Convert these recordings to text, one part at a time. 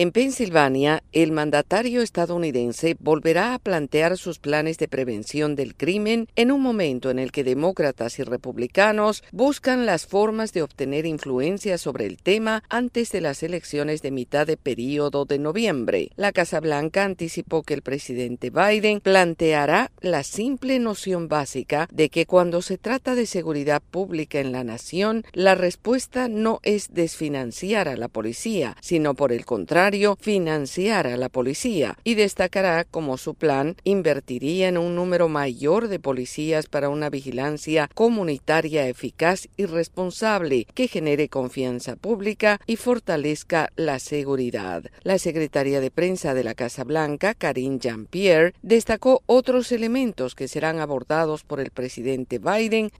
En Pensilvania, el mandatario estadounidense volverá a plantear sus planes de prevención del crimen en un momento en el que demócratas y republicanos buscan las formas de obtener influencia sobre el tema antes de las elecciones de mitad de período de noviembre. La Casa Blanca anticipó que el presidente Biden planteará la simple noción básica de que cuando se trata de seguridad pública en la nación, la respuesta no es desfinanciar a la policía, sino por el contrario, financiar a la policía y destacará como su plan invertiría en un número mayor de policías para una vigilancia comunitaria eficaz y responsable que genere confianza pública y fortalezca la seguridad. La secretaria de prensa de la Casa Blanca, Karine Jean-Pierre, destacó otros elementos que serán abordados por el presidente Biden.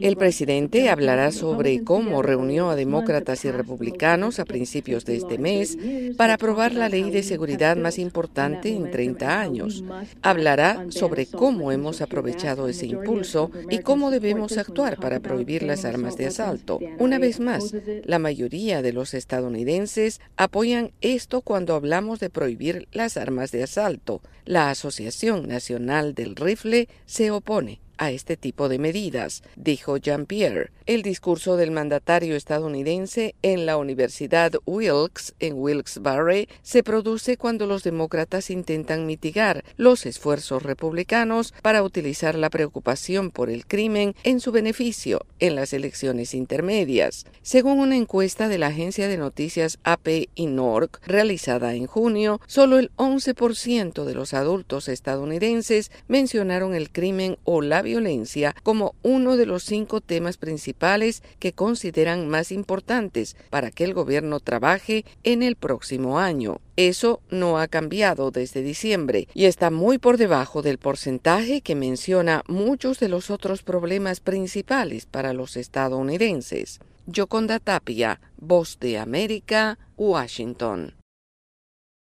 El presidente hablará sobre cómo reunió a demócratas y republicanos a principios de este mes para aprobar la ley de seguridad más importante en 30 años. Hablará sobre cómo hemos aprovechado ese impulso y cómo debemos actuar para prohibir las armas de asalto. Una vez más, la mayoría de los estadounidenses apoyan esto cuando hablamos de prohibir las armas de asalto. La Asociación Nacional del Rifle se opone a este tipo de medidas, dijo Jean-Pierre. El discurso del mandatario estadounidense en la Universidad Wilkes en Wilkes-Barre se produce cuando los demócratas intentan mitigar los esfuerzos republicanos para utilizar la preocupación por el crimen en su beneficio en las elecciones intermedias. Según una encuesta de la agencia de noticias AP y NORC realizada en junio, solo el 11% de los adultos estadounidenses mencionaron el crimen o la violencia como uno de los cinco temas principales que consideran más importantes para que el gobierno trabaje en el próximo año. Eso no ha cambiado desde diciembre y está muy por debajo del porcentaje que menciona muchos de los otros problemas principales para los estadounidenses. Yoconda Tapia, Voz de América, Washington.